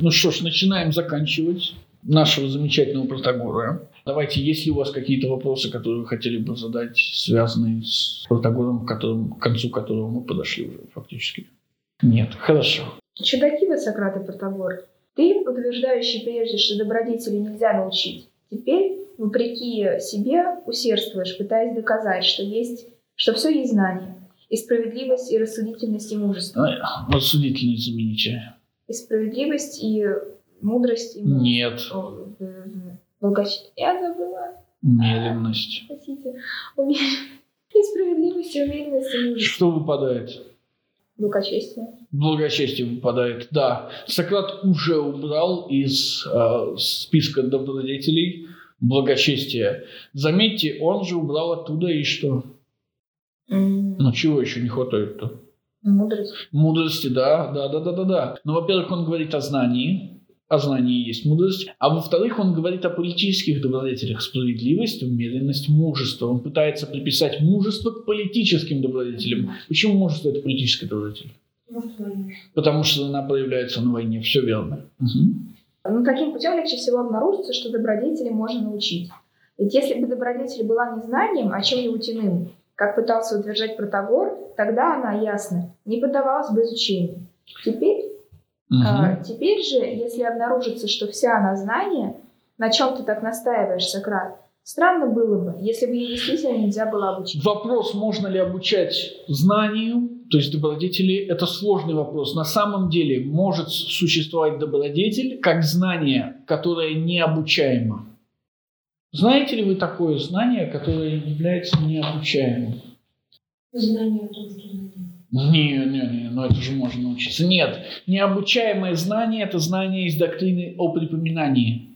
Ну что ж, начинаем заканчивать нашего замечательного Протагора. Давайте, есть ли у вас какие-то вопросы, которые вы хотели бы задать, связанные с Протагором, к, которым, к концу которого мы подошли уже фактически? Нет, хорошо. Чудаки вы, Сократ и Протагор. Ты, утверждающий прежде, что добродетели нельзя научить, теперь, вопреки себе, усердствуешь, пытаясь доказать, что есть, что все есть знание, и справедливость, и рассудительность, и мужество. Рассудительность замените. И справедливость, и мудрость, и Нет. Благоч... Я забыла. Умеренность. Простите. Умеренность. И справедливость, и умеренность, и мужество. Что выпадает? Благочестие. Благочестие выпадает, да. Сократ уже убрал из э, списка добродетелей благочестие. Заметьте, он же убрал оттуда и что? М, Ну чего еще не хватает-то? Мудрость. Мудрости, да, да, да, да, да, да. Но, во-первых, он говорит о знании, о знании есть мудрость, а во-вторых, он говорит о политических добродетелях, справедливость, умеренность, мужество. Он пытается приписать мужество к политическим добродетелям. Почему мужество – это политическая добродетель? Потому что она проявляется на войне, все верно. Мгм. Ну, каким путем легче всего обнаружится, что добродетели можно научить? Ведь если бы добродетель была не знанием, а чем-нибудь иным, как пытался утверждать Протагор, тогда она, ясно, не поддавалась бы изучению. Теперь, Мгм. а, теперь же, если обнаружится, что вся она знание, на чем ты так настаиваешь, Сократ, странно было бы, если бы ей действительно нельзя было обучить. Вопрос, можно ли обучать знанию, то есть добродетели, это сложный вопрос. На самом деле может существовать добродетель как знание, которое необучаемо. Знаете ли вы такое знание, которое является необучаемым? Знание о том, что знание. Не, не, не, ну это же можно научиться. Нет, необучаемое знание – это знание из доктрины о припоминании.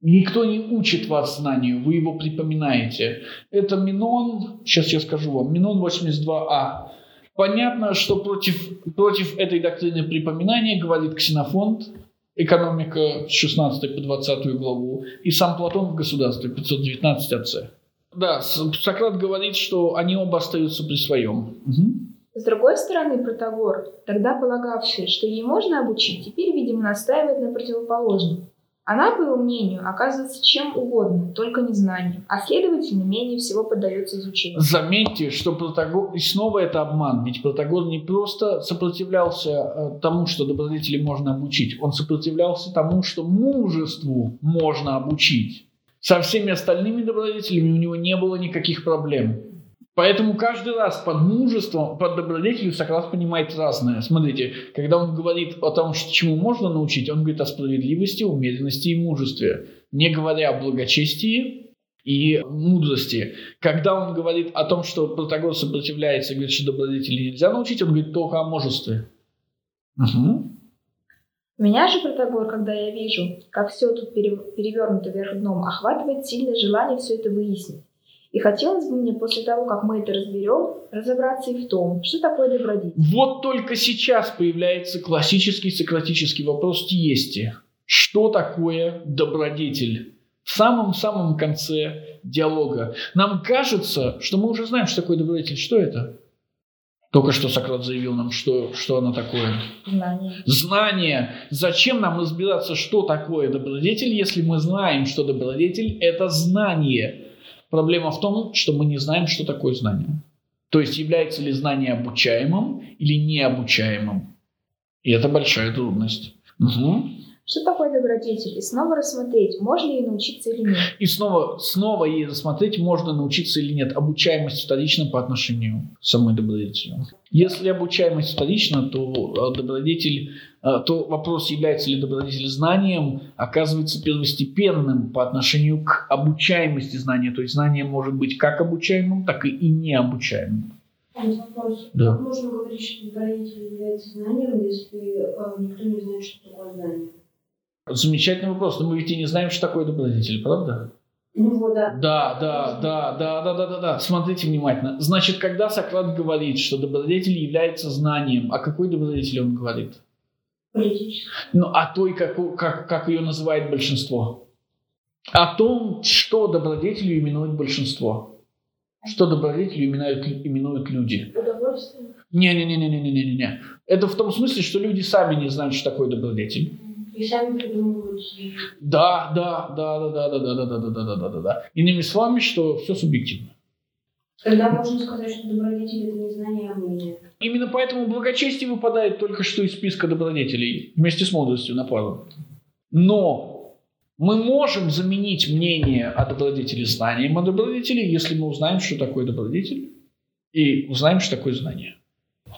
Никто не учит вас знанию, вы его припоминаете. Это Минон, сейчас я скажу вам, Минон 82а. Понятно, что против, против этой доктрины припоминания говорит Ксенофонт, экономика с 16 по 20 главу, и сам Платон в государстве, 519 отце. Да, С- Сократ говорит, что они оба остаются при своем. Мгм. С другой стороны, Протагор, тогда полагавший, что ей можно обучить, теперь, видимо, настаивает на противоположном. Она, по его мнению, оказывается чем угодно, только не знанием, а следовательно, менее всего поддается изучению. Заметьте, что Протагор, и снова это обман, ведь Протагор не просто сопротивлялся э, тому, что добродетели можно обучить, он сопротивлялся тому, что мужеству можно обучить. Со всеми остальными добродетелями у него не было никаких проблем. Поэтому каждый раз под мужеством, под добродетелью Сократ понимает разное. Смотрите, когда он говорит о том, что чему можно научить, он говорит о справедливости, умеренности и мужестве, не говоря о благочестии и мудрости. Когда он говорит о том, что Протагор сопротивляется и говорит, что добродетели нельзя научить, он говорит только о мужестве. Мгм. Меня же Протагор, когда я вижу, как все тут пере- перевернуто вверх дном, охватывает сильное желание все это выяснить. И хотелось бы мне после того, как мы это разберем, разобраться и в том, что такое добродетель. Вот только сейчас появляется классический сократический вопрос Тиести. Что такое добродетель? В самом-самом конце диалога. Нам кажется, что мы уже знаем, что такое добродетель. Что это? Только что Сократ заявил нам, что, что оно такое. Знание. Знание. Зачем нам разбираться, что такое добродетель, если мы знаем, что добродетель – это знание? Проблема в том, что мы не знаем, что такое знание. То есть является ли знание обучаемым или необучаемым. И это большая трудность. Мгм. Что такое добродетель? И снова рассмотреть, можно ей научиться или нет. И снова, снова ей рассмотреть, можно научиться или нет. Обучаемость вторична по отношению к самой добродетели. Если обучаемость вторична, то э, добродетель, э, то вопрос, является ли добродетель знанием, оказывается первостепенным по отношению к обучаемости знания. То есть знание может быть как обучаемым, так и, и необучаемым. Вопрос. Да. Как можно говорить, что добродетель является знанием, если э, никто не знает, что такое знание? Замечательный вопрос, но мы ведь и не знаем, что такое добродетель, правда? Ну да. Да, да, да, да, да, да, да, да. Смотрите внимательно. Значит, когда Сократ говорит, что добродетель является знанием, о какой добродетели он говорит? Ну, о той, как, как, как ее называет большинство. О том, что добродетелью именует большинство. Что добродетелью именуют, именуют люди. Удовольствие. Не-не-не-не-не-не-не. Это в том смысле, что люди сами не знают, что такое добродетель. И сами придумывают. Да, да, да, да, да, да, да, да, да, да, да, да, да, да. Иными словами, что все субъективно. Тогда можно сказать, что добродетель это не знание, а мнение. Именно поэтому благочестие выпадает только что из списка добродетелей вместе с мудростью на пару. Но мы можем заменить мнение о добродетели знанием о добродетели, если мы узнаем, что такое добродетель, и узнаем, что такое знание.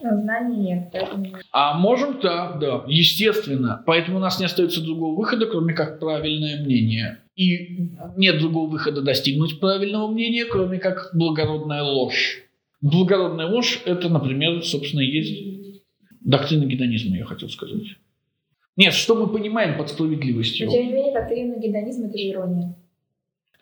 Знаний нет, поэтому... А можем, да, да, естественно. Поэтому у нас не остается другого выхода, кроме как правильное мнение. И нет другого выхода достигнуть правильного мнения, кроме как благородная ложь. Благородная ложь – это, например, собственно, и есть доктрина гедонизма, я хотел сказать. Нет, что мы понимаем под справедливостью? Но тем не менее, доктрина гедонизма – это же ирония.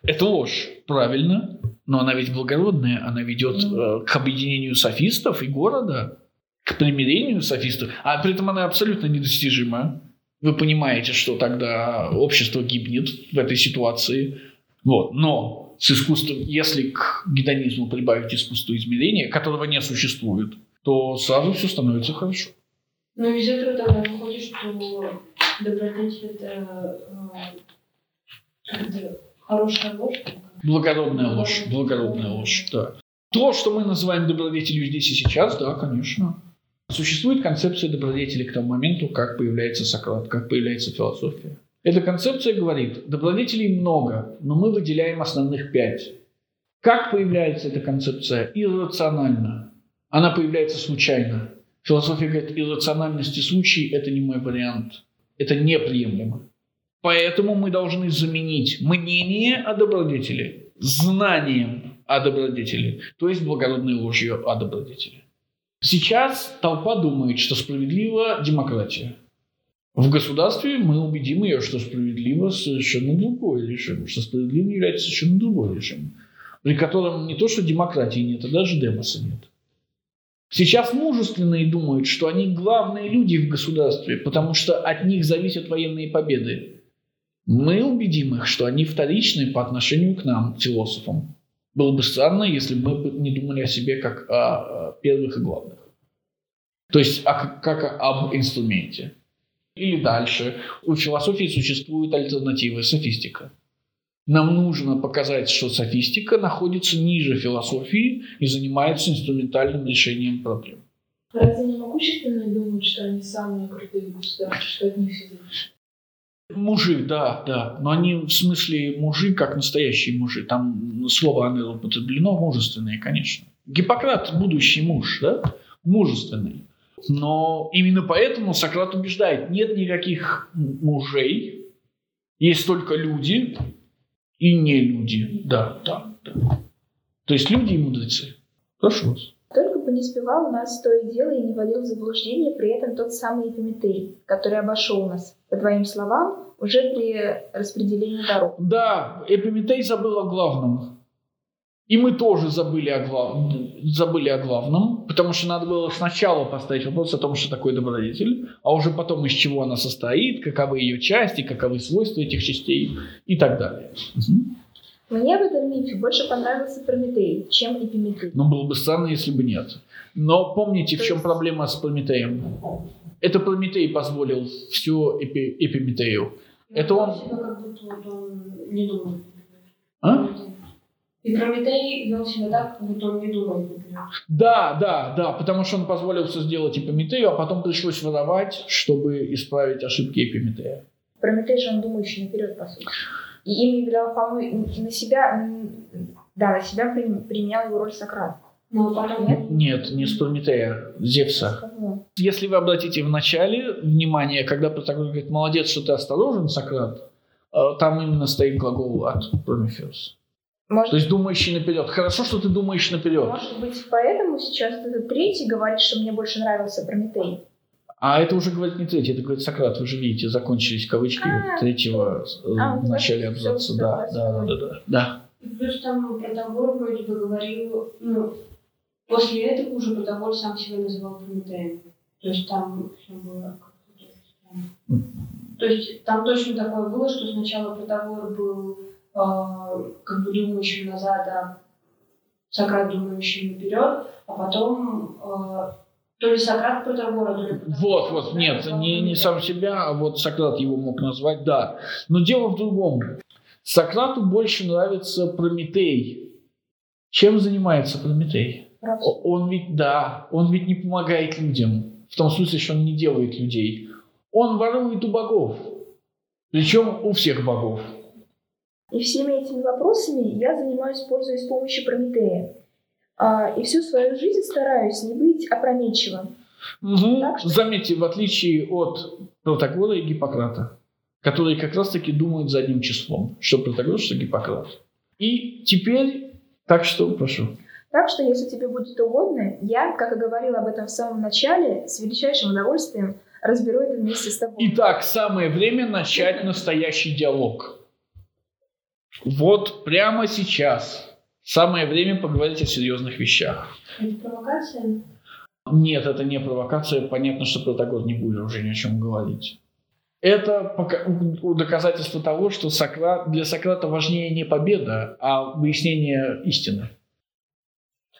Это ложь, правильно, но она ведь благородная, она ведет Ну. э, к объединению софистов и города, к примирению софистов, а при этом она абсолютно недостижима. Вы понимаете, что тогда общество гибнет в этой ситуации. Вот. Но с искусством, если к гедонизму прибавить искусство измерения, которого не существует, то сразу все становится хорошо. Но из этого тогда выходит, что добродетель это, э, это хорошая ложь. Благородная ложь, благородная ложь, да. То, что мы называем добродетелью здесь и сейчас, да, конечно. Существует концепция добродетели к тому моменту, как появляется Сократ, как появляется философия. Эта концепция говорит, добродетелей много, но мы выделяем основных пять. Как появляется эта концепция? Иррационально. Она появляется случайно. Философия говорит, иррациональность и случай – это не мой вариант. Это неприемлемо. Поэтому мы должны заменить мнение о добродетели знанием о добродетели, то есть благородной ложью о добродетели. Сейчас толпа думает, что справедлива демократия. В государстве мы убедим ее, что справедливо совершенно другой режим, что справедливым является совершенно другой режим, при котором не то, что демократии нет, а даже демоса нет. Сейчас мужественные думают, что они главные люди в государстве, потому что от них зависят военные победы. Мы убедим их, что они вторичны по отношению к нам, философам. Было бы странно, если бы мы не думали о себе как о первых и главных. То есть о- как об инструменте. Или дальше. У философии существует альтернатива – софистика. Нам нужно показать, что софистика находится ниже философии и занимается инструментальным решением проблем. Разве не могущественные думают, что они самые крутые в государстве, что от них все зависит? Мужи, да, да. Но они в смысле мужи, как настоящие мужи. Там слово «анел» употреблено, мужественные, конечно. Гиппократ – будущий муж, да? Мужественный. Но именно поэтому Сократ убеждает, нет никаких мужей, есть только люди и не люди. Да, да, да. То есть люди и мудрецы. Прошу вас. Бы не спевал у нас то и дело и не вводил в заблуждение при этом тот самый Эпиметей, который обошел нас, по твоим словам, уже при распределении дорог. Да, Эпиметей забыл о главном. И мы тоже забыли о, глав... забыли о главном, потому что надо было сначала поставить вопрос о том, что такое добродетель, а уже потом из чего она состоит, каковы ее части, каковы свойства этих частей и так далее. Мгм. Мне в этом мифе больше понравился Прометей, чем Эпиметей. Но было бы странно, если бы нет. Но помните, в То чем есть- проблема с Прометеем? Это Прометей позволил все Эпи... Эпиметею. Это он- Вел себя, как будто вот он не думает. А? И Прометей вел себя так, как будто он не например. Да, да, да, потому что он позволил все сделать Эпиметею, а потом пришлось воровать, чтобы исправить ошибки Эпиметея. Прометей же он думающий наперед, по сути. И им являл, по-моему, на себя, да, на себя при- применял его роль Сократ. Но потом Нет? Нет, не с Прометея, Зевса. Если вы обратите в начале внимание, когда Протагор говорит, молодец, что ты осторожен, Сократ, э, там именно стоит глагол от Промефеус. Может, То есть думающий наперед. Хорошо, что ты думаешь наперед. может быть, поэтому сейчас этот третий говорит, что мне больше нравился Прометей. А это уже говорит не третий, это говорит Сократ. Вы же видите, закончились кавычки А, третьего э, А, в начале абзаца. Да, да, да, да, да, да. И плюс там Протагор вроде бы говорил, ну, после этого уже Протагор сам себя называл Прометеем. То есть там все было как-то. То есть там точно такое было, что сначала Протагор был э, как бы думающим назад, а Сократ думающим наперед, а потом э, То ли Сократ Протагора, то ли Вот, вот, нет, не, не сам себя, а вот Сократ его мог назвать, да. Но дело в другом. Сократу больше нравится Прометей. Чем занимается Прометей? О- Он ведь, да, он ведь не помогает людям. В том смысле, что он не делает людей. Он ворует у богов. Причем у всех богов. И всеми этими вопросами я занимаюсь, пользуясь помощью Прометея. А, и всю свою жизнь стараюсь не быть опрометчивым. Мгм. Так что- Заметьте, в отличие от Протагора и Гиппократа, которые как раз-таки думают задним числом, что Протагор, что Гиппократ. И теперь, так что, прошу. Так что, если тебе будет угодно, я, как и говорила об этом в самом начале, с величайшим удовольствием разберу это вместе с тобой. Итак, самое время начать настоящий диалог. Вот прямо сейчас самое время поговорить о серьезных вещах. Это провокация? Нет, это не провокация. Понятно, что Протагор не будет уже ни о чем говорить. Это доказательство того, что Сократ, для Сократа важнее не победа, а выяснение истины.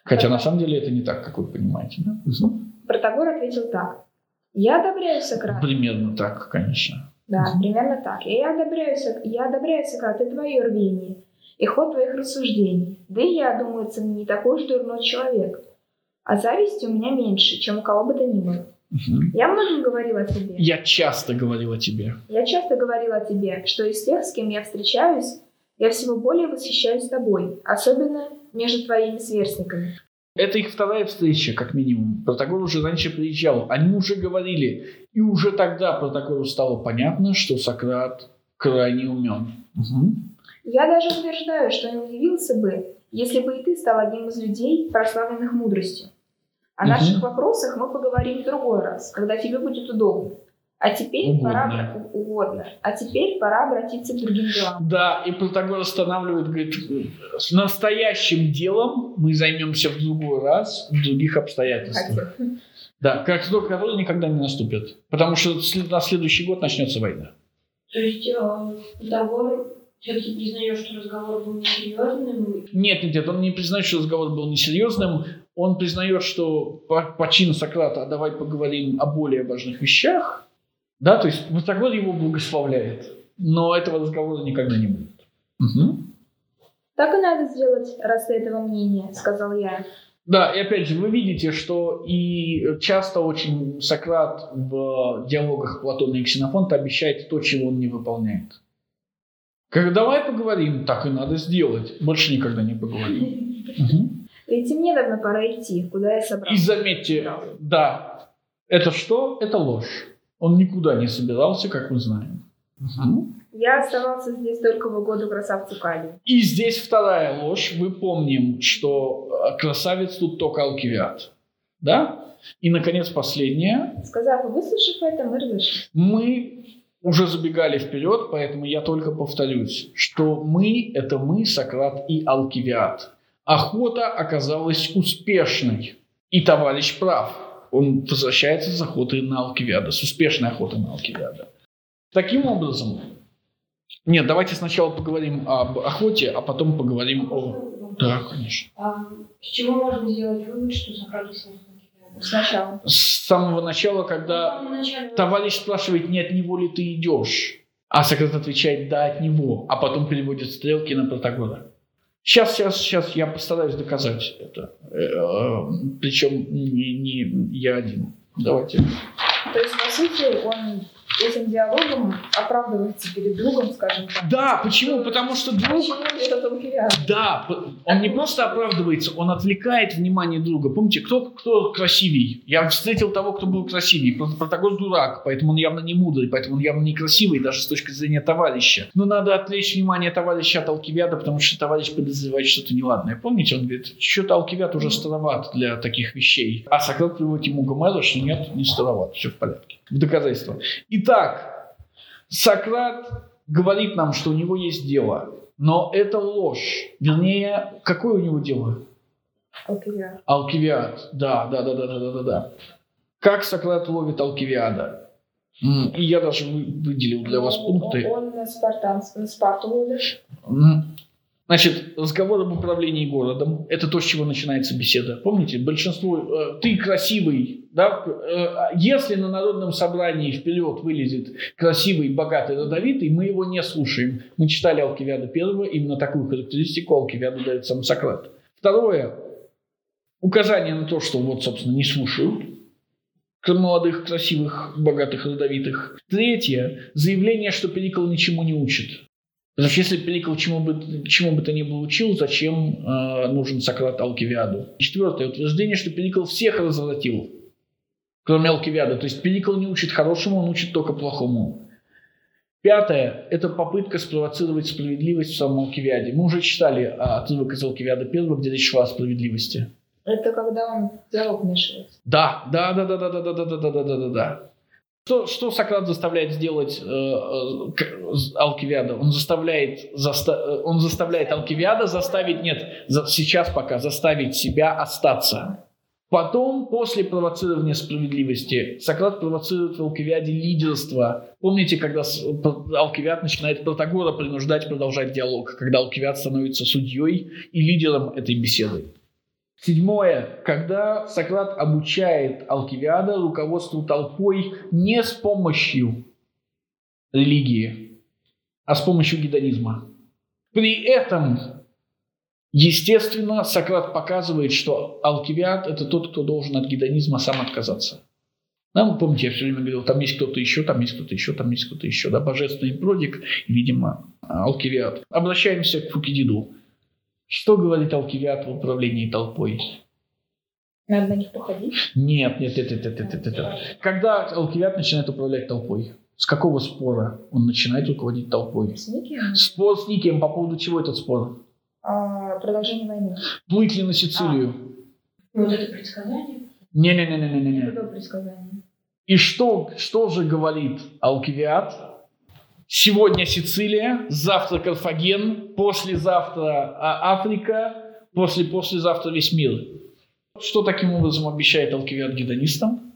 Хотя на самом деле это не так, как вы понимаете. Да? Мгм. Протагор ответил так. Я одобряю Сократа. Примерно так, конечно. Да, Мгм. примерно так. Я одобряю, я одобряю Сократ и твое рвение, и ход твоих рассуждений. Да и я, думаю, не такой уж дурной человек. А зависти у меня меньше, чем у кого бы то ни было. Мгм. Я многим говорила о тебе. Я часто говорил о тебе. Я часто говорила о тебе, что из тех, с кем я встречаюсь, я всего более восхищаюсь тобой, особенно между твоими сверстниками. Это их вторая встреча, как минимум. Протагор уже раньше приезжал. Они уже говорили. И уже тогда Протагору стало понятно, что Сократ крайне умен. Мгм. Я даже утверждаю, что не удивился бы, если бы и ты стал одним из людей, прославленных мудростью. О Мгм. наших вопросах мы поговорим в другой раз, когда тебе будет удобно. А теперь Угодно. пора угодно. А теперь пора обратиться к другим делам. Да, и Протагор останавливает, говорит, с настоящим делом мы займемся в другой раз, в других обстоятельствах. Хотя, Да, как срок который никогда не наступит. Потому что на следующий год начнется война. То есть э, Протагор все-таки признает, что разговор был несерьезным. Нет, нет, нет, он не признает, что разговор был несерьезным. Он признает, что по, по чину Сократа «А давай поговорим о более важных вещах. Да, то есть Протагор его благословляет. Но этого разговора никогда не будет. Мгм. Так и надо сделать, раз ты этого мнения, сказал я. Да, и опять же, вы видите, что и часто очень Сократ в диалогах Платона и Ксенофонта обещает то, чего он не выполняет. Как давай поговорим, так и надо сделать. Больше никогда не поговорим. Мгм. Ведь и мне давно пора идти, куда я И собрался. заметьте, да, это что? Это ложь. Он никуда не собирался, как мы знаем. Я оставался здесь только в угоду красавцу Калию. И здесь вторая ложь. Мы помним, что э, красавец тут только Алкивиад. Да? И, наконец, последняя. Сказав и выслушав это, мы разошлись. Мы уже забегали вперед, поэтому я только повторюсь, что мы – это мы, Сократ и Алкивиад. Охота оказалась успешной. И товарищ прав. Он возвращается с охоты на Алкивиада, с успешной охотой на Алкивиада. Таким образом, нет, давайте сначала поговорим об охоте, а потом поговорим о... Да, конечно. А с чего можно сделать вывод, что Сократ действительно Сначала. С самого начала, когда начале Товарищ спрашивает, не от него ли ты идешь? А Сократ отвечает, да, от него. А потом переводит стрелки на Протагора. Сейчас, сейчас, сейчас я постараюсь доказать это. Причем не, не я один. Давайте. То есть, по сути, он этим диалогом оправдывается перед другом, скажем так. Да, почему? Потому что друг... Почему? Да, он не просто оправдывается, он отвлекает внимание друга. Помните, кто, кто красивей? Я встретил того, кто был красивей. Про- Протагор дурак, поэтому он явно не мудрый, поэтому он явно не красивый, даже с точки зрения товарища. Но надо отвлечь внимание товарища от Алкивиада, потому что товарищ подозревает что-то неладное. Помните, он говорит, что-то Алкивиад уже староват для таких вещей. А Сократ приводит ему Гомера, что нет, не староват, все в порядке. В доказательство. Итак, Сократ говорит нам, что у него есть дело. Но это ложь. Вернее, какое у него дело? Алкивиад. Алкивиад. Да, да, да, да, да, да, да, да. Как Сократ ловит Алкивиада? И я даже вы- выделил для вас пункты. Он, он на, спартанс- на Спарту ловит. Значит, разговор об управлении городом – это то, с чего начинается беседа. Помните, большинство э, «ты красивый», да? Э, если на народном собрании вперед вылезет красивый, богатый, родовитый, мы его не слушаем. Мы читали Алкивиада первого, именно такую характеристику Алкивиаду дает сам Сократ. Второе – указание на то, что вот, собственно, не слушают молодых, красивых, богатых, родовитых. Третье – заявление, что Перикл ничему не учит. Потому что если Перикл чему бы, чему бы то ни было учил, зачем э, нужен Сократ Алкивиаду? Четвертое утверждение, что Перикл всех развратил, кроме Алкивиада. То есть Перикл не учит хорошему, он учит только плохому. Пятое – это попытка спровоцировать справедливость в самом Алкивиаде. Мы уже читали отрывок из Алкивиада первого, где речь шла о справедливости. Это когда он в диалог вмешивается. Да, да, да, да, да, да, да, да, да, да, да, да, да. Что, что Сократ заставляет сделать э, э, Алкивиада? Он заставляет, заста, э, он заставляет Алкивиада заставить, нет, за, сейчас пока заставить себя остаться. Потом, после провоцирования справедливости, Сократ провоцирует в Алкивиаде лидерство. Помните, когда Алкивиад начинает Протагора принуждать продолжать диалог, когда Алкивиад становится судьей и лидером этой беседы. Седьмое. Когда Сократ обучает Алкивиада руководству толпой не с помощью религии, а с помощью гедонизма. При этом, естественно, Сократ показывает, что Алкивиад – это тот, кто должен от гедонизма сам отказаться. Да, помните, я все время говорил, там есть кто-то еще, там есть кто-то еще, там есть кто-то еще. Да, божественный продик, видимо, Алкивиад. Обращаемся к Фукидиду. Что говорит Алкивиад в управлении толпой? Надо на них походить? Нет, нет, нет, нет, нет, нет, нет. Когда Алкивиад начинает управлять толпой? С какого спора он начинает руководить толпой? С Никием? Спор с Никием. По поводу чего этот спор? А, продолжение войны. Плыть ли на Сицилию? А. Вот это предсказание? Не-не-не-не-не-не. Это предсказание. И что, что же говорит Алкивиад? Сегодня Сицилия, завтра Карфаген, послезавтра а, Африка, после-послезавтра весь мир. Что таким образом обещает Алкивиад гедонистам?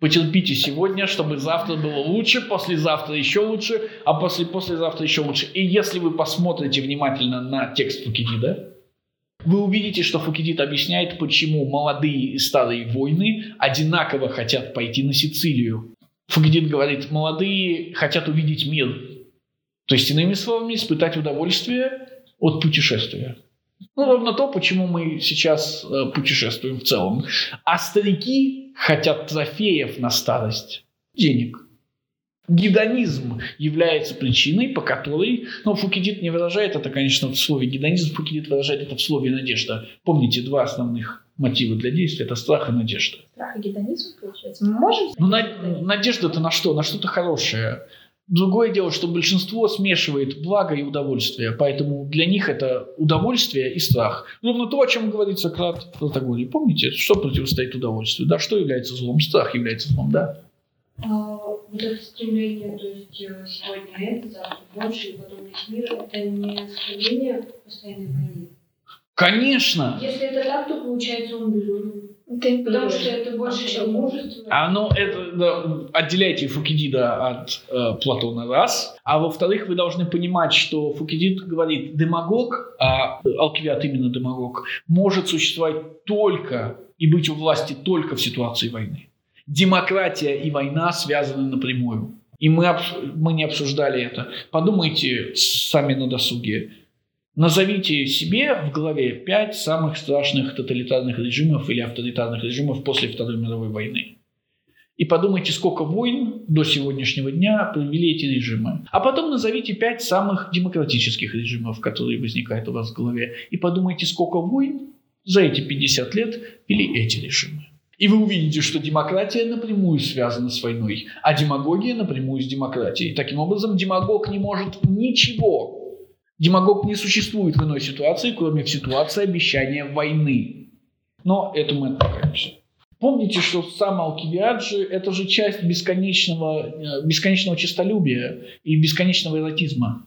Потерпите сегодня, чтобы завтра было лучше, послезавтра еще лучше, а после-послезавтра еще лучше. И если вы посмотрите внимательно на текст Фукидида, вы увидите, что Фукидид объясняет, почему молодые и старые войны одинаково хотят пойти на Сицилию. Фукидид говорит, молодые хотят увидеть мир. То есть, иными словами, испытать удовольствие от путешествия. Ну, ровно то, почему мы сейчас э, путешествуем в целом. А старики хотят трофеев на старость, денег. Гедонизм является причиной, по которой, ну, Фукидид не выражает это, конечно, в слове гедонизм, Фукидид выражает это в слове надежда. Помните, два основных мотива для действия – это страх и надежда. Страх и гедонизм, получается. Мы можем... Ну, на, надежда-то на что? На что-то хорошее. Другое дело, что большинство смешивает благо и удовольствие, поэтому для них это удовольствие и страх. Ровно то, о чем говорит Сократ в Протагоре. Помните, что противостоит удовольствию? Да, что является злом? Страх является злом, да. А, вот это стремление, то есть э, сегодня это, завтра больше, и потом весь мир, это не стремление постоянной войны. Конечно. Если это так, то получается он безумен. Ты Потому что это больше, чем мужество. А ну, это, да, отделяйте Фукидида от э, Платона раз. А во-вторых, вы должны понимать, что Фукидид говорит, демагог, а Алкивиад именно демагог, может существовать только и быть у власти только в ситуации войны. Демократия и война связаны напрямую. И мы, мы не обсуждали это. Подумайте сами на досуге. Назовите себе в голове пять самых страшных тоталитарных режимов или авторитарных режимов после Второй мировой войны. И подумайте, сколько войн до сегодняшнего дня провели эти режимы. А потом назовите пять самых демократических режимов, которые возникают у вас в голове. И подумайте, сколько войн за эти 50 лет вели эти режимы. И вы увидите, что демократия напрямую связана с войной, а демагогия напрямую с демократией. Таким образом, демагог не может ничего Демагог не существует в иной ситуации, кроме в ситуации обещания войны. Но это мы отправляемся. Помните, что сам Алкивиаджи – это же часть бесконечного, э, бесконечного честолюбия и бесконечного эротизма.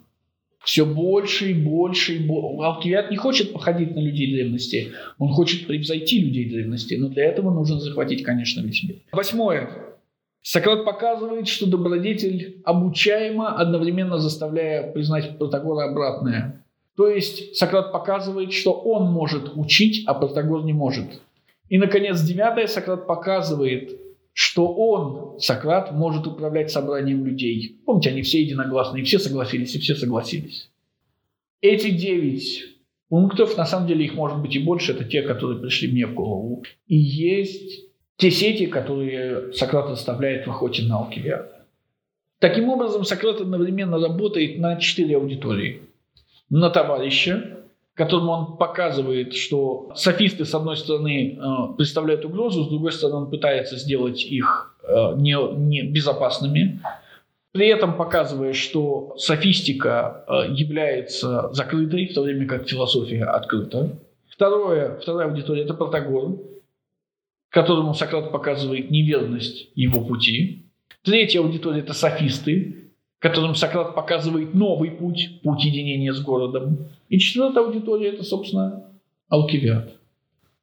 Все больше и больше и больше. Алкивиад не хочет походить на людей древности, он хочет превзойти людей древности, но для этого нужно захватить, конечно, весь мир. Восьмое. Сократ показывает, что добродетель обучаема, одновременно заставляя признать Протагора обратное. То есть Сократ показывает, что он может учить, а Протагор не может. И, наконец, девятое, Сократ показывает, что он, Сократ, может управлять собранием людей. Помните, они все единогласные, все согласились, и все согласились. Эти девять пунктов, на самом деле их может быть и больше, это те, которые пришли мне в голову. И есть те сети, которые Сократ оставляет в охоте на Алкивиада. Таким образом, Сократ одновременно работает на четыре аудитории. На товарища, которому он показывает, что софисты, с одной стороны, э, представляют угрозу, с другой стороны, он пытается сделать их э, не, безопасными, при этом показывая, что софистика э, является закрытой, в то время как философия открыта. Второе, вторая аудитория – это Протагор, которому Сократ показывает неверность его пути. Третья аудитория – это софисты, которым Сократ показывает новый путь, путь единения с городом. И четвертая аудитория – это, собственно, Алкивиад.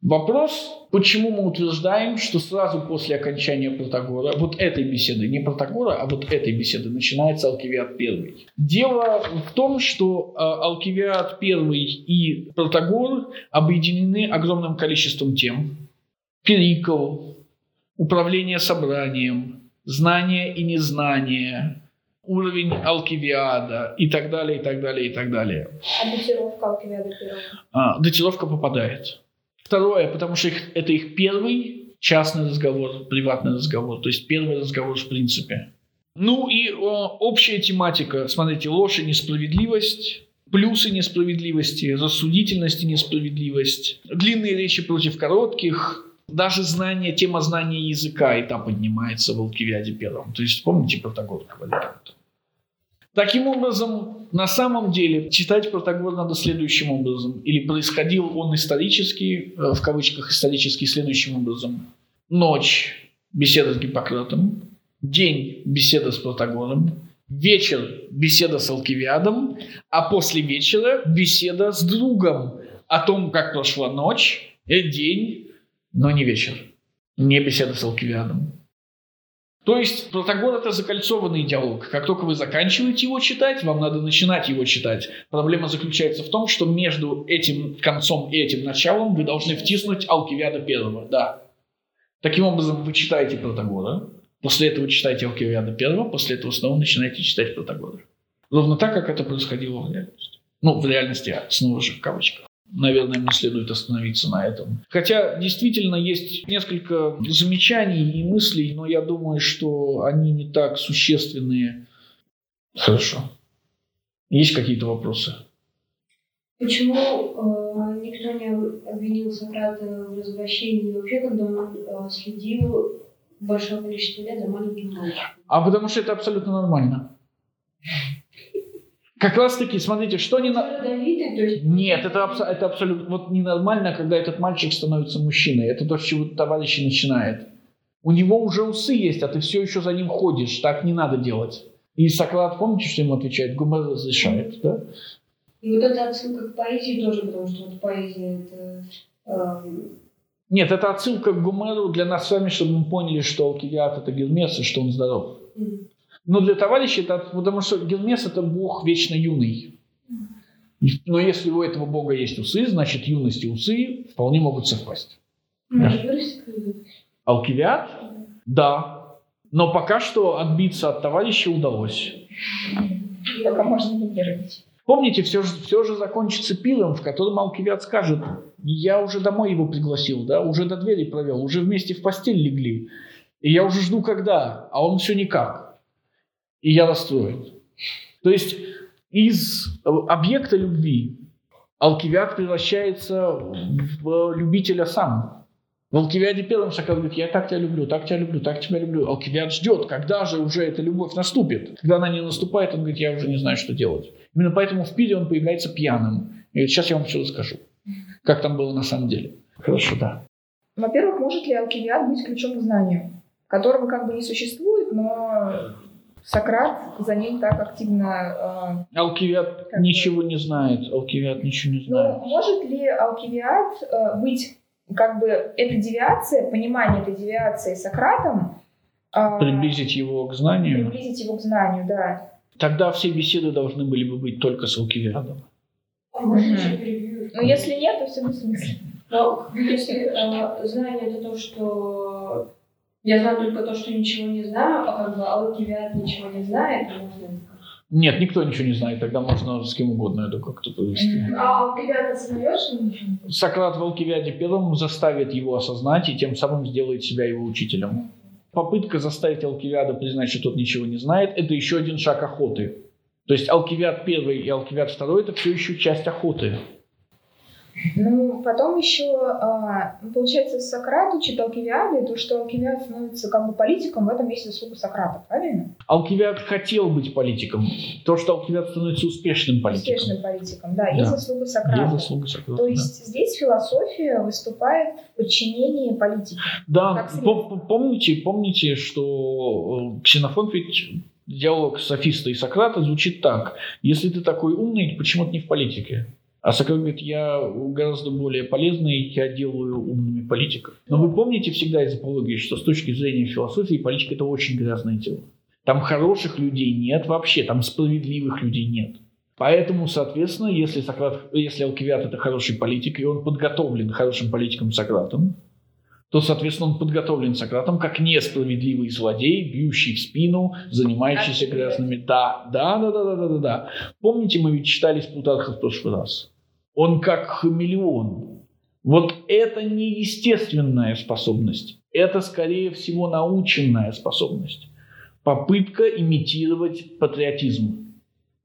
Вопрос, почему мы утверждаем, что сразу после окончания Протагора, вот этой беседы, не Протагора, а вот этой беседы, начинается Алкивиад первый. Дело в том, что э, Алкивиад первый и Протагор объединены огромным количеством тем. Перикл, управление собранием, знание и незнание, уровень Алкивиада и так далее, и так далее, и так далее. А датировка Алкивиада первого? А, датировка попадает. Второе, потому что их, это их первый частный разговор, приватный разговор, то есть первый разговор в принципе. Ну и о, общая тематика, смотрите, ложь и несправедливость, плюсы несправедливости, рассудительность и несправедливость, длинные речи против коротких, даже знание, тема знания языка и там поднимается в Алкивиаде первом. То есть помните, Протагор говорит об. Таким образом, на самом деле, читать Протагор надо следующим образом. Или происходил он исторически, э, в кавычках исторически, следующим образом. Ночь – беседа с Гиппократом. День – беседа с Протагором. Вечер – беседа с Алкивиадом. А после вечера – беседа с другом о том, как прошла ночь, э, день, но не вечер. Не беседа с Алкивиадом. То есть Протагор – это закольцованный диалог. Как только вы заканчиваете его читать, вам надо начинать его читать. Проблема заключается в том, что между этим концом и этим началом вы должны втиснуть Алкивиада первого. Да. Таким образом, вы читаете Протагора, после этого читаете Алкивиада первого, после этого снова начинаете читать Протагора. Ровно так, как это происходило в реальности. Ну, в реальности, снова же в кавычках. Наверное, мне следует остановиться на этом. Хотя действительно есть несколько замечаний и мыслей, но я думаю, что они не так существенные. Хорошо. Есть какие-то вопросы? Почему э, никто не обвинил Сократа в развращении вообще, когда он э, следил большое количество лет за маленьким мальчиком? А потому что это абсолютно нормально. Как раз таки, смотрите, что не... На... Нет, это, абс- это абсолютно вот ненормально, когда этот мальчик становится мужчиной. Это то, с чего товарищ начинает. У него уже усы есть, а ты все еще за ним ходишь. Так не надо делать. И Сократ, помните, что ему отвечает? Гумер разрешает, да? И вот эта отсылка к поэзии тоже, потому что вот поэзия это... эм, Нет, это отсылка к Гумеру для нас с вами, чтобы мы поняли, что Алкивиад – это Гермес, и что он здоров. м, Но для товарища это потому что Гермес это бог вечно юный. Но если у этого бога есть усы, значит юность и усы вполне могут совпасть. Когда-то? Алкивиад? Да. Но пока что отбиться от товарища удалось. Пока можно не верить. Помните, все же, все же закончится пиром, в котором Алкивиад скажет, я уже домой его пригласил, да, уже до двери провел, уже вместе в постель легли. И я уже жду когда, а он все никак. И я расстроен. То есть из э, объекта любви Алкивиад превращается в любителя сам. В Алкивиаде первым Сократ говорит, я так тебя люблю, так тебя люблю, так тебя люблю. Алкивиад ждет, когда же уже эта любовь наступит. Когда она не наступает, он говорит, я уже не знаю, что делать. Именно поэтому в пире он появляется пьяным. И говорит, сейчас я вам все расскажу. Как там было на самом деле. Хорошо, да. Во-первых, может ли Алкивиад быть ключом к знанию, которого как бы не существует, но Сократ за ним так активно... Алкивиад Как ничего не знает. Алкивиад ничего не э, ну, знает. может ли Алкивиад э, быть как бы эта девиация, понимание этой девиации Сократом, э, Приблизить его к знанию. приблизить его к знанию, да. Тогда все беседы должны были бы быть только с Алкивиадом. Перебью? Но если нет, то все бессмысленно. Но если э, знание это то, что я знаю только то, что ничего не знаю, а как бы Алкивиад ничего не знает, можно? Нет, никто ничего не знает, тогда можно с кем угодно это как-то провести. А тебя осознаешь, Сократ в Алкивиаде первым заставит его осознать и тем самым сделает себя его учителем. Попытка заставить Алкивиада признать, что тот ничего не знает, это еще один шаг охоты. То есть Алкивиад первый и Алкивиад второй это все еще часть охоты. Ну, потом еще, а, получается, Сократ учит Алкивиада, и то, что Алкивиад становится как бы политиком, в этом есть заслуга Сократа, правильно? Алкивиад хотел быть политиком. То, что Алкивиад становится успешным политиком. Успешным политиком, да, есть Да. заслуга Сократа. Есть заслуга Сократа, То да. есть здесь философия выступает в подчинении политики. Да, помните, помните, что э, Ксенофонт ведь диалог софиста и Сократа звучит так. Если ты такой умный, почему ты не в политике? А Сократ говорит, я гораздо более полезный, я делаю умными политиков. Но вы помните всегда из апологии, что с точки зрения философии политика это очень грязное дело. Там хороших людей нет вообще, там справедливых людей нет. Поэтому, соответственно, если, Сократ, если Алкивиад это хороший политик, и он подготовлен хорошим политиком Сократом, то, соответственно, он подготовлен Сократом как несправедливый злодей, бьющий в спину, занимающийся грязными... Да, да, да, да, да, да, да, да. Помните, мы ведь читали с Плутарха в прошлый раз? Он как хамелеон. Вот это не естественная способность. Это, скорее всего, наученная способность. Попытка имитировать патриотизм.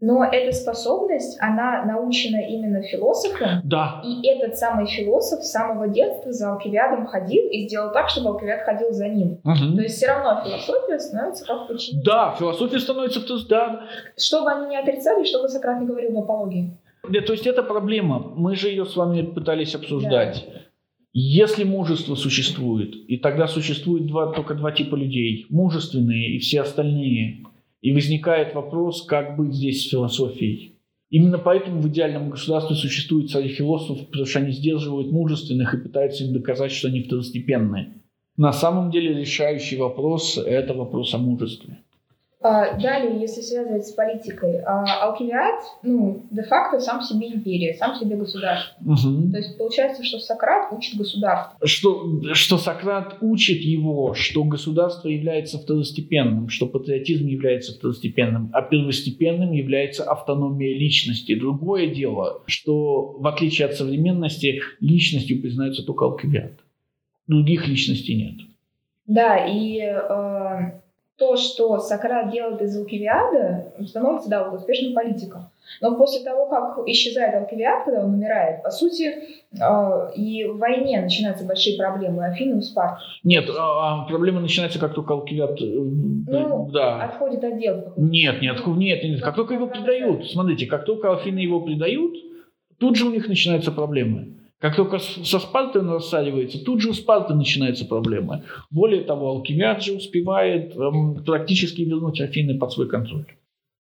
Но эта способность, она научена именно философом, Да, и этот самый философ с самого детства за Алкивиадом ходил и сделал так, чтобы Алкивиад ходил за ним. Мгм. То есть все равно философия становится как подчинение. Да, философия становится... Да, Что бы они ни отрицали, что бы Сократ не говорил в апологии. Да, то есть это проблема. Мы же ее с вами пытались обсуждать. Если мужество существует, и тогда существует два, только два типа людей, мужественные и все остальные, и возникает вопрос, как быть здесь с философией. Именно поэтому в идеальном государстве существует цари философов, потому что они сдерживают мужественных и пытаются им доказать, что они второстепенные. На самом деле решающий вопрос – это вопрос о мужестве. А, далее, если связывать с политикой, а, Алкивиад, ну, де-факто сам себе империя, сам себе государство. Мгм. То есть получается, что Сократ учит государство. что, что Сократ учит его, что государство является второстепенным, что патриотизм является второстепенным, а первостепенным является автономия личности. Другое дело, что в отличие от современности, личностью признается только Алкивиад. Других личностей нет. Да, и э, то, что Сократ делает из Алкивиада, становится, да, вот успешным политиком. Но после того, как исчезает Алкивиад, когда он умирает, по сути, э, и в войне начинаются большие проблемы Афины и Спарта. Нет, а, а проблема начинается, как только Алкивиад... э, Ну, да. Отходит отдел. какой-то. Нет, нет, нет, нет. Как только его предают, смотрите, как только Афины его предают, тут же у них начинаются проблемы. Как только со Спартой рассаливается, тут же у Спарты начинаются проблемы. Более того, Алкивиад же успевает эм, практически вернуть Афины под свой контроль.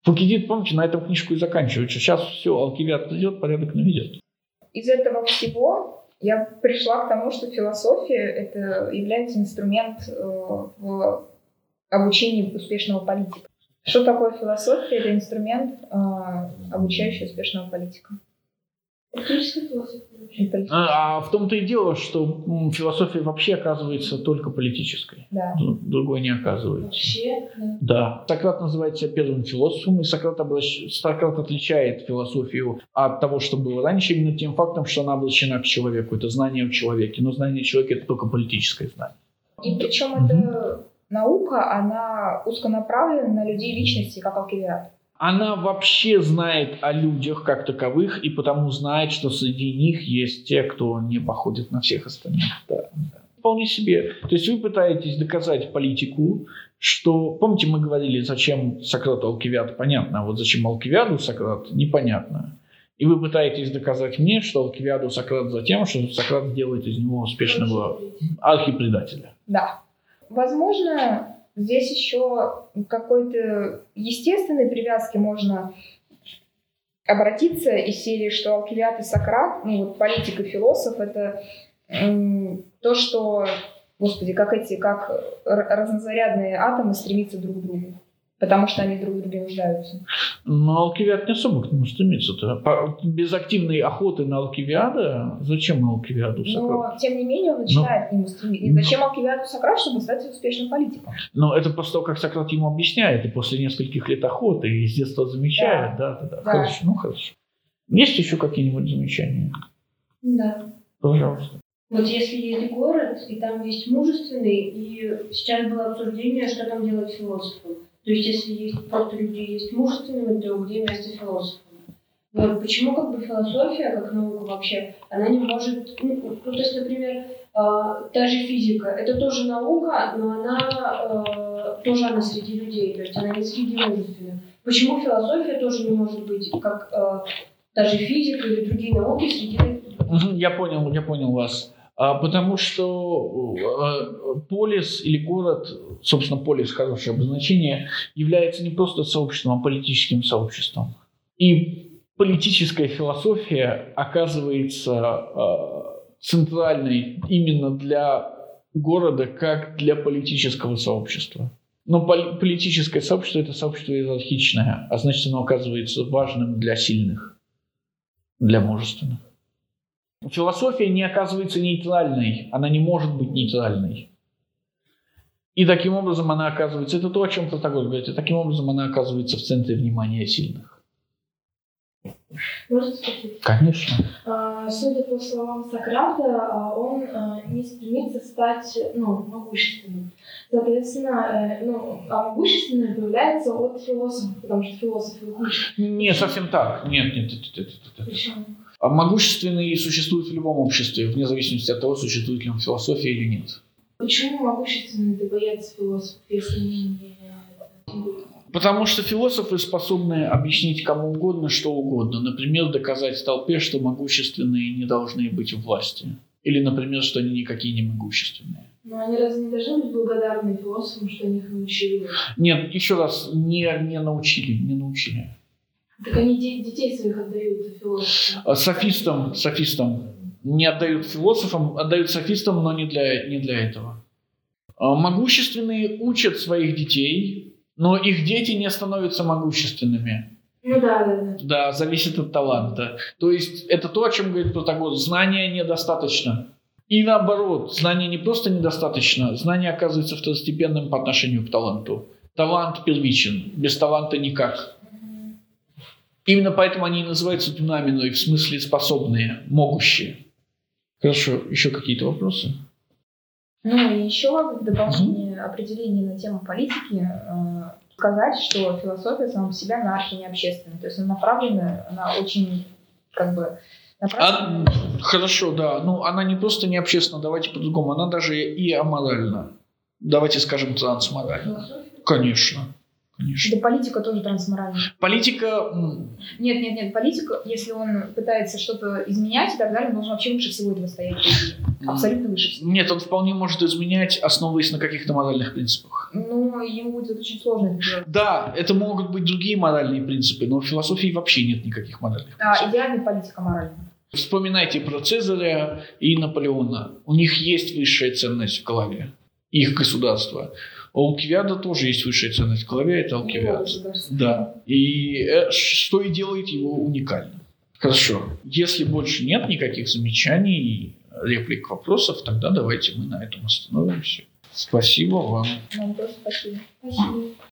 Фукидид, помните, на этом книжку и заканчивается. Сейчас все, Алкивиад придет, порядок наведет. Из этого всего я пришла к тому, что философия это является инструмент э, в обучении успешного политика. Что такое философия? Это инструмент, э, обучающий успешного политика. Практически философия. И политика. А, а в том-то и дело, что философия вообще оказывается только политической. Да. Другой не оказывается. Вообще, да. Да. Сократ называет себя первым философом, и Сократ, обращ- Сократ отличает философию от того, что было раньше, именно тем фактом, что она обращена к человеку. Это знание в человеке. Но знание человека – это только политическое знание. И причем эта наука, она узконаправлена на людей личности, как Алкивиад. Она вообще знает о людях как таковых, и потому знает, что среди них есть те, кто не походит на всех остальных. Да, да. Вполне себе. То есть вы пытаетесь доказать политику, что... Помните, мы говорили, зачем Сократу Алкивиад понятно, а вот зачем Алкивиаду Сократ непонятно. И вы пытаетесь доказать мне, что Алкивиаду Сократ за тем, что Сократ делает из него успешного архипредателя. Да. Возможно, здесь еще какой-то естественной привязки можно обратиться из серии, что Алкивиад и Сократ, ну вот политик и философ, это то, что, господи, как эти, как разнозарядные атомы стремятся друг к другу. Потому что они друг в друге нуждаются. Но Алкивиад не особо к нему стремится-то. Без активной охоты на Алкивиада, зачем Алкивиаду Сократ? Но, тем не менее, он начинает к нему стремиться. И Ну. зачем Алкивиаду Сократ, чтобы стать успешным политиком? Но это после того, как Сократ ему объясняет, и после нескольких лет охоты, и с детства замечает. Да, да, да. Да. Хорошо, ну хорошо. Есть еще какие-нибудь замечания? Да. Пожалуйста. Вот если есть город, и там есть мужественный, и сейчас было обсуждение, что там делать философам. То есть если есть просто люди есть мужественными, то где место философам? Вот почему как бы философия, как наука вообще, она не может... Ну, ну, то есть, например, а, та же физика, это тоже наука, но она э, тоже она среди людей, то есть она не среди мужественных. Почему философия тоже не может быть как э, та же физика или другие науки среди Я понял, я понял вас. А, потому что э, полис или город, собственно, полис хорошее обозначение, является не просто сообществом, а политическим сообществом. И политическая философия оказывается э, центральной именно для города, как для политического сообщества. Но пол- политическое сообщество – это сообщество иерархичное, а значит, оно оказывается важным для сильных, для мужественных. Философия не оказывается нейтральной, она не может быть нейтральной. И таким образом она оказывается, это то, о чем Протагор говорит, и таким образом она оказывается в центре внимания сильных. Можно спросить? Конечно. А, Судя по словам Сократа, а, он а, не стремится стать ну, могущественным. Соответственно, э, ну, а могущественное появляется от философов, потому что философы учат. Не совсем так. Нет, нет, нет, нет, нет, нет. Почему? А могущественные существуют в любом обществе, вне зависимости от того, существует ли он философия или нет. Почему могущественные боятся философов, если они не... Потому что философы способны объяснить кому угодно что угодно. Например, доказать толпе, что могущественные не должны быть в власти. Или, например, что они никакие не могущественные. Но они разве не должны быть благодарны философам, что они их научили? Нет, еще раз, не, не научили, не научили. Так они де- детей своих отдают философам. Софистам, софистам не отдают философам, отдают софистам, но не для, не для этого. А Могущественные учат своих детей, но их дети не становятся могущественными. Ну да, да, да. Да, зависит от таланта. То есть это то, о чем говорит Протагор. Знания недостаточно. И наоборот, знания не просто недостаточно, знание оказывается второстепенным по отношению к таланту. Талант первичен, без таланта никак. Именно поэтому они и называются динаминой, в смысле способные, могущие. Хорошо, еще какие-то вопросы? Ну и еще в дополнение определения на тему политики э, сказать, что философия сама по себе она архинеобщественная. То есть она направлена, она очень как бы общество. Хорошо, да. Ну, она не просто не общественна, давайте по-другому. Она даже и аморальна. Давайте скажем трансморальна. Конечно. Конечно. Да политика тоже трансморальна. Политика... Нет, нет, нет, политика, если он пытается что-то изменять и так далее, он должен вообще выше всего этого стоять. Абсолютно выше всего. Нет, он вполне может изменять, основываясь на каких-то моральных принципах. Ну, ему будет очень сложно это делать. Да, это могут быть другие моральные принципы, но в философии вообще нет никаких моральных принципов. А, идеальная политика моральная. Вспоминайте про Цезаря и Наполеона. У них есть высшая ценность в голове. Их государство. А у Алкивиада тоже есть высшая ценность голове, это Алкивиад. Да. И э, что и делает его уникальным. Хорошо. Если больше нет никаких замечаний, реплик, вопросов, тогда давайте мы на этом остановимся. Спасибо вам. Нам тоже спасибо. Спасибо.